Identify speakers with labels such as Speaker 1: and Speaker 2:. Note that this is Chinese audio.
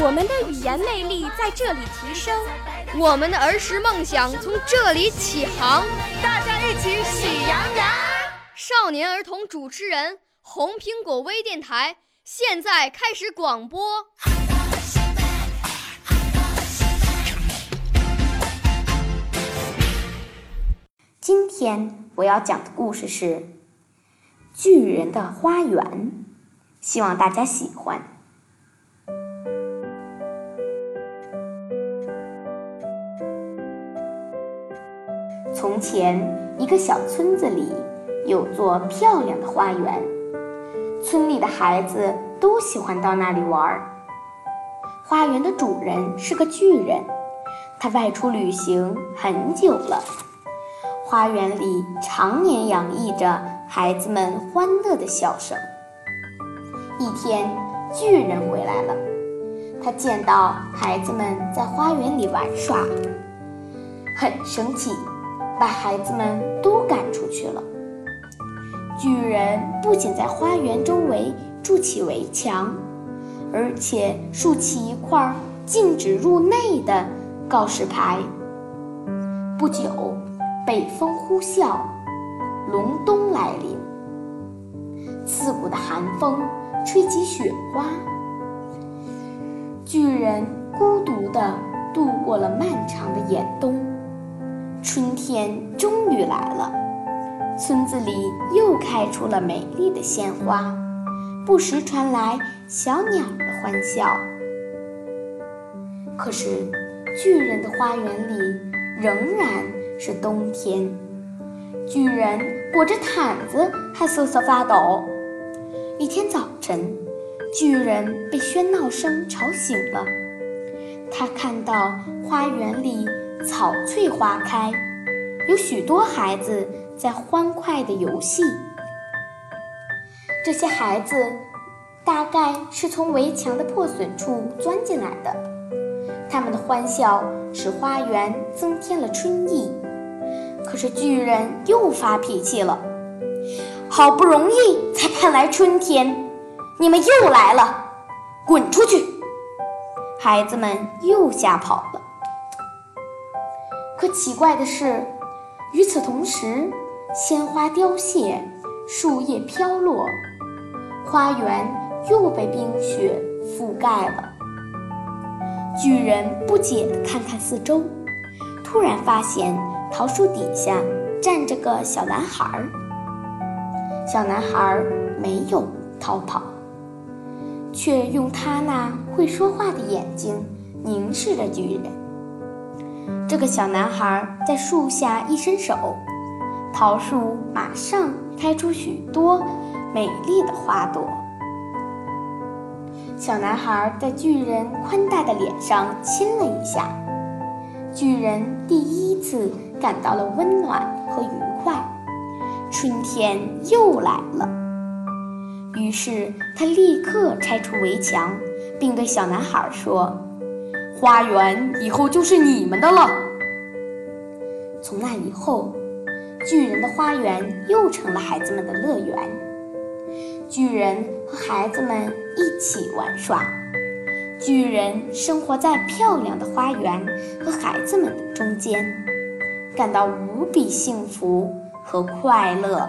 Speaker 1: 我们的语言魅力在这里提升，
Speaker 2: 我们的儿时梦想从这里起航。
Speaker 3: 大家一起喜羊羊。
Speaker 2: 少年儿童主持人，红苹果微电台现在开始广播。
Speaker 4: 今天我要讲的故事是《巨人的花园》，希望大家喜欢。从前，一个小村子里有座漂亮的花园，村里的孩子都喜欢到那里玩。花园的主人是个巨人，他外出旅行很久了。花园里常年洋溢着孩子们欢乐的笑声。一天，巨人回来了，他见到孩子们在花园里玩耍，很生气，把孩子们都赶出去了。巨人不仅在花园周围筑起围墙，而且竖起一块禁止入内的告示牌。不久。北风呼啸，隆冬来临。刺骨的寒风吹起雪花，巨人孤独地度过了漫长的严冬。春天终于来了，村子里又开出了美丽的鲜花，不时传来小鸟的欢笑。可是，巨人的花园里仍然。是冬天，巨人裹着毯子还瑟瑟发抖。一天早晨，巨人被喧闹声吵醒了。他看到花园里草翠花开，有许多孩子在欢快地游戏。这些孩子大概是从围墙的破损处钻进来的，他们的欢笑使花园增添了春意。可是巨人又发脾气了，好不容易才盼来春天，你们又来了，滚出去！孩子们又吓跑了。可奇怪的是，与此同时，鲜花凋谢，树叶飘落，花园又被冰雪覆盖了。巨人不解地看看四周，突然发现。桃树底下站着个小男孩，小男孩没有逃跑，却用他那会说话的眼睛凝视着巨人。这个小男孩在树下一伸手，桃树马上开出许多美丽的花朵。小男孩在巨人宽大的脸上亲了一下，巨人第一次。感到了温暖和愉快，春天又来了。于是他立刻拆除围墙，并对小男孩说：“花园以后就是你们的了。”从那以后，巨人的花园又成了孩子们的乐园。巨人和孩子们一起玩耍，巨人生活在漂亮的花园和孩子们的中间。感到无比幸福和快乐。